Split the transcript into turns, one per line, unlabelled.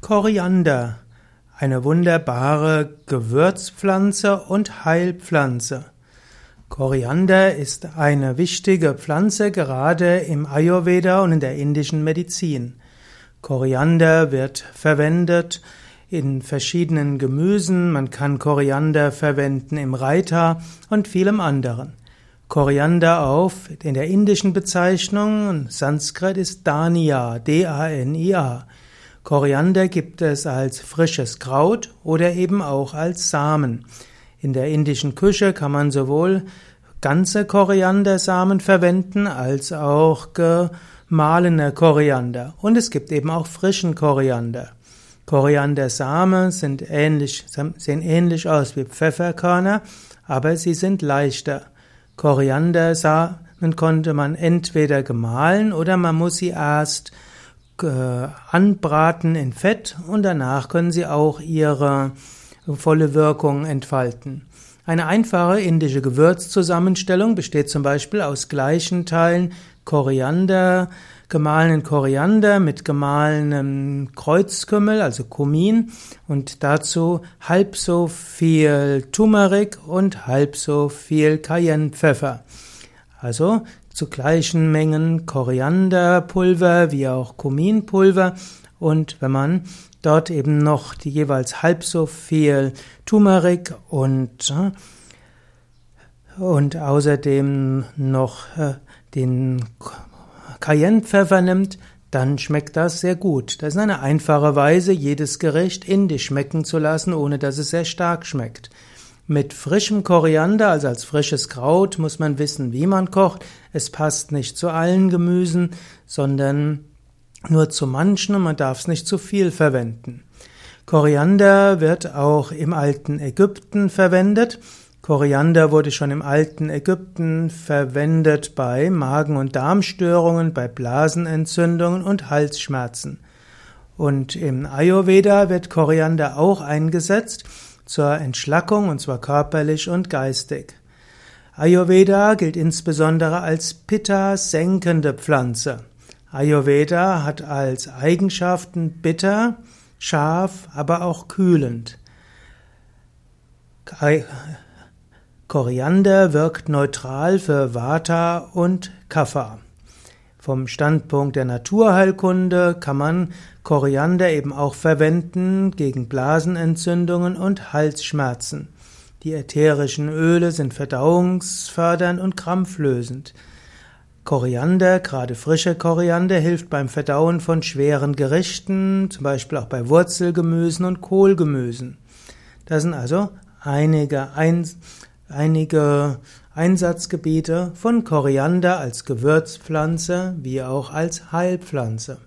Koriander, eine wunderbare Gewürzpflanze und Heilpflanze. Koriander ist eine wichtige Pflanze gerade im Ayurveda und in der indischen Medizin. Koriander wird verwendet in verschiedenen Gemüsen, man kann Koriander verwenden im Raita und vielem anderen. Koriander auf in der indischen Bezeichnung, Sanskrit ist Dania, D-A-N-I-A. Koriander gibt es als frisches Kraut oder eben auch als Samen. In der indischen Küche kann man sowohl ganze Koriandersamen verwenden als auch gemahlene Koriander. Und es gibt eben auch frischen Koriander. Koriandersamen sind ähnlich, sehen ähnlich aus wie Pfefferkörner, aber sie sind leichter. Koriandersamen konnte man entweder gemahlen oder man muss sie erst anbraten in Fett und danach können sie auch ihre volle Wirkung entfalten. Eine einfache indische Gewürzzusammenstellung besteht zum Beispiel aus gleichen Teilen Koriander, gemahlenen Koriander mit gemahlenem Kreuzkümmel, also Kumin, und dazu halb so viel Turmeric und halb so viel Cayennepfeffer. Also zu gleichen Mengen Korianderpulver wie auch Kuminpulver und wenn man dort eben noch die jeweils halb so viel Turmeric und und außerdem noch äh, den Cayennepfeffer nimmt, dann schmeckt das sehr gut. Das ist eine einfache Weise, jedes Gericht indisch schmecken zu lassen, ohne dass es sehr stark schmeckt. Mit frischem Koriander, also als frisches Kraut, muss man wissen, wie man kocht. Es passt nicht zu allen Gemüsen, sondern nur zu manchen und man darf es nicht zu viel verwenden. Koriander wird auch im alten Ägypten verwendet. Koriander wurde schon im alten Ägypten verwendet bei Magen- und Darmstörungen, bei Blasenentzündungen und Halsschmerzen. Und im Ayurveda wird Koriander auch eingesetzt, zur Entschlackung, und zwar körperlich und geistig. Ayurveda gilt insbesondere als Pitta-senkende Pflanze. Ayurveda hat als Eigenschaften bitter, scharf, aber auch kühlend. Koriander wirkt neutral für Vata und Kapha. Vom Standpunkt der Naturheilkunde kann man Koriander eben auch verwenden gegen Blasenentzündungen und Halsschmerzen. Die ätherischen Öle sind verdauungsfördernd und krampflösend. Koriander, gerade frische Koriander, hilft beim Verdauen von schweren Gerichten, zum Beispiel auch bei Wurzelgemüsen und Kohlgemüsen. Das sind also einige, ein, einige Einsatzgebiete von Koriander als Gewürzpflanze wie auch als Heilpflanze.